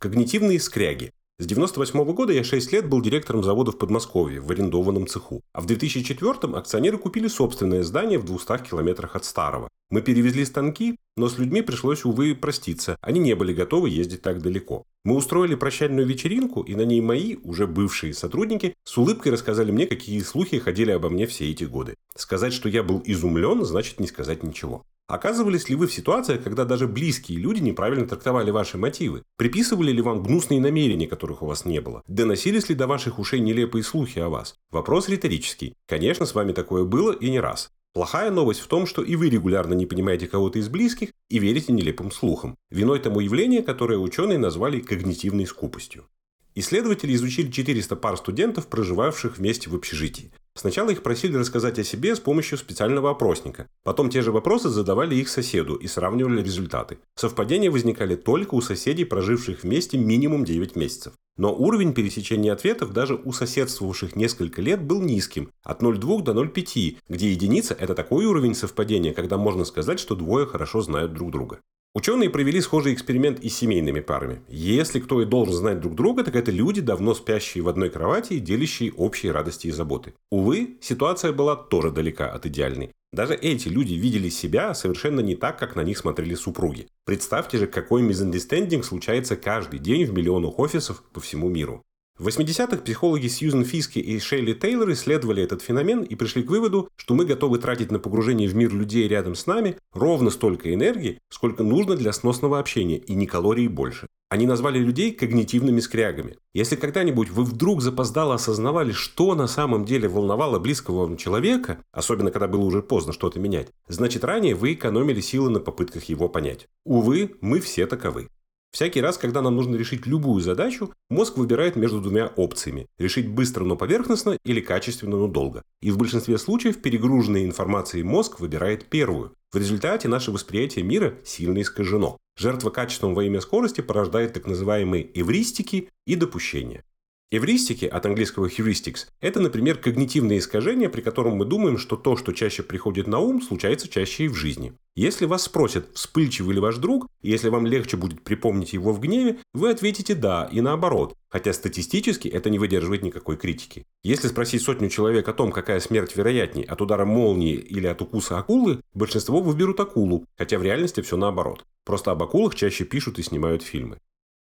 Когнитивные скряги. С 98 года я 6 лет был директором завода в Подмосковье, в арендованном цеху. А в 2004 акционеры купили собственное здание в 200 километрах от старого. Мы перевезли станки, но с людьми пришлось, увы, проститься. Они не были готовы ездить так далеко. Мы устроили прощальную вечеринку, и на ней мои, уже бывшие сотрудники, с улыбкой рассказали мне, какие слухи ходили обо мне все эти годы. Сказать, что я был изумлен, значит не сказать ничего. Оказывались ли вы в ситуациях, когда даже близкие люди неправильно трактовали ваши мотивы? Приписывали ли вам гнусные намерения, которых у вас не было? Доносились ли до ваших ушей нелепые слухи о вас? Вопрос риторический. Конечно, с вами такое было и не раз. Плохая новость в том, что и вы регулярно не понимаете кого-то из близких и верите нелепым слухам. Виной тому явление, которое ученые назвали когнитивной скупостью. Исследователи изучили 400 пар студентов, проживавших вместе в общежитии. Сначала их просили рассказать о себе с помощью специального опросника. Потом те же вопросы задавали их соседу и сравнивали результаты. Совпадения возникали только у соседей, проживших вместе минимум 9 месяцев. Но уровень пересечения ответов даже у соседствовавших несколько лет был низким – от 0,2 до 0,5, где единица – это такой уровень совпадения, когда можно сказать, что двое хорошо знают друг друга. Ученые провели схожий эксперимент и с семейными парами. Если кто и должен знать друг друга, так это люди, давно спящие в одной кровати и делящие общие радости и заботы. Увы, ситуация была тоже далека от идеальной. Даже эти люди видели себя совершенно не так, как на них смотрели супруги. Представьте же, какой мизандистендинг случается каждый день в миллионах офисов по всему миру. В 80-х психологи Сьюзен Фиски и Шейли Тейлор исследовали этот феномен и пришли к выводу, что мы готовы тратить на погружение в мир людей рядом с нами ровно столько энергии, сколько нужно для сносного общения, и ни калорий больше. Они назвали людей когнитивными скрягами. Если когда-нибудь вы вдруг запоздало осознавали, что на самом деле волновало близкого вам человека, особенно когда было уже поздно что-то менять, значит ранее вы экономили силы на попытках его понять. Увы, мы все таковы. Всякий раз, когда нам нужно решить любую задачу, мозг выбирает между двумя опциями – решить быстро, но поверхностно или качественно, но долго. И в большинстве случаев перегруженной информацией мозг выбирает первую. В результате наше восприятие мира сильно искажено. Жертва качеством во имя скорости порождает так называемые эвристики и допущения. Эвристики, от английского heuristics, это, например, когнитивное искажение, при котором мы думаем, что то, что чаще приходит на ум, случается чаще и в жизни. Если вас спросят, вспыльчивый ли ваш друг, и если вам легче будет припомнить его в гневе, вы ответите «да» и наоборот, хотя статистически это не выдерживает никакой критики. Если спросить сотню человек о том, какая смерть вероятнее, от удара молнии или от укуса акулы, большинство выберут акулу, хотя в реальности все наоборот. Просто об акулах чаще пишут и снимают фильмы.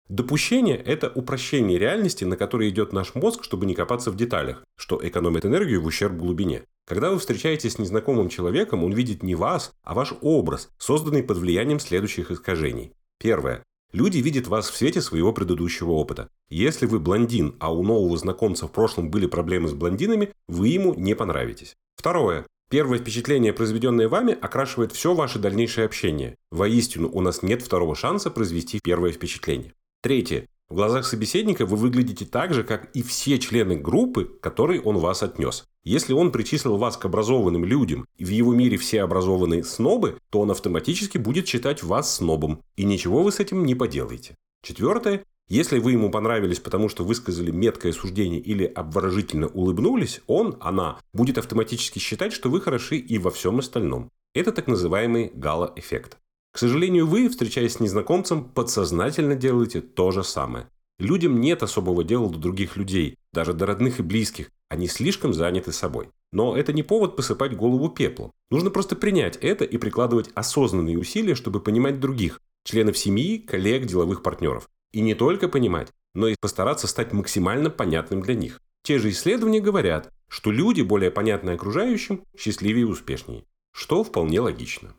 Допущение – это упрощение реальности, на которое идет наш мозг, чтобы не копаться в деталях, что экономит энергию в ущерб глубине. Когда вы встречаетесь с незнакомым человеком, он видит не вас, а ваш образ, созданный под влиянием следующих искажений. Первое. Люди видят вас в свете своего предыдущего опыта. Если вы блондин, а у нового знакомца в прошлом были проблемы с блондинами, вы ему не понравитесь. Второе. Первое впечатление, произведенное вами, окрашивает все ваше дальнейшее общение. Воистину, у нас нет второго шанса произвести первое впечатление. Третье. В глазах собеседника вы выглядите так же, как и все члены группы, которой он вас отнес. Если он причислил вас к образованным людям, и в его мире все образованные снобы, то он автоматически будет считать вас снобом, и ничего вы с этим не поделаете. Четвертое. Если вы ему понравились, потому что высказали меткое суждение или обворожительно улыбнулись, он, она, будет автоматически считать, что вы хороши и во всем остальном. Это так называемый гала-эффект. К сожалению, вы, встречаясь с незнакомцем, подсознательно делаете то же самое. Людям нет особого дела до других людей, даже до родных и близких. Они слишком заняты собой. Но это не повод посыпать голову пеплом. Нужно просто принять это и прикладывать осознанные усилия, чтобы понимать других, членов семьи, коллег, деловых партнеров. И не только понимать, но и постараться стать максимально понятным для них. Те же исследования говорят, что люди, более понятные окружающим, счастливее и успешнее. Что вполне логично.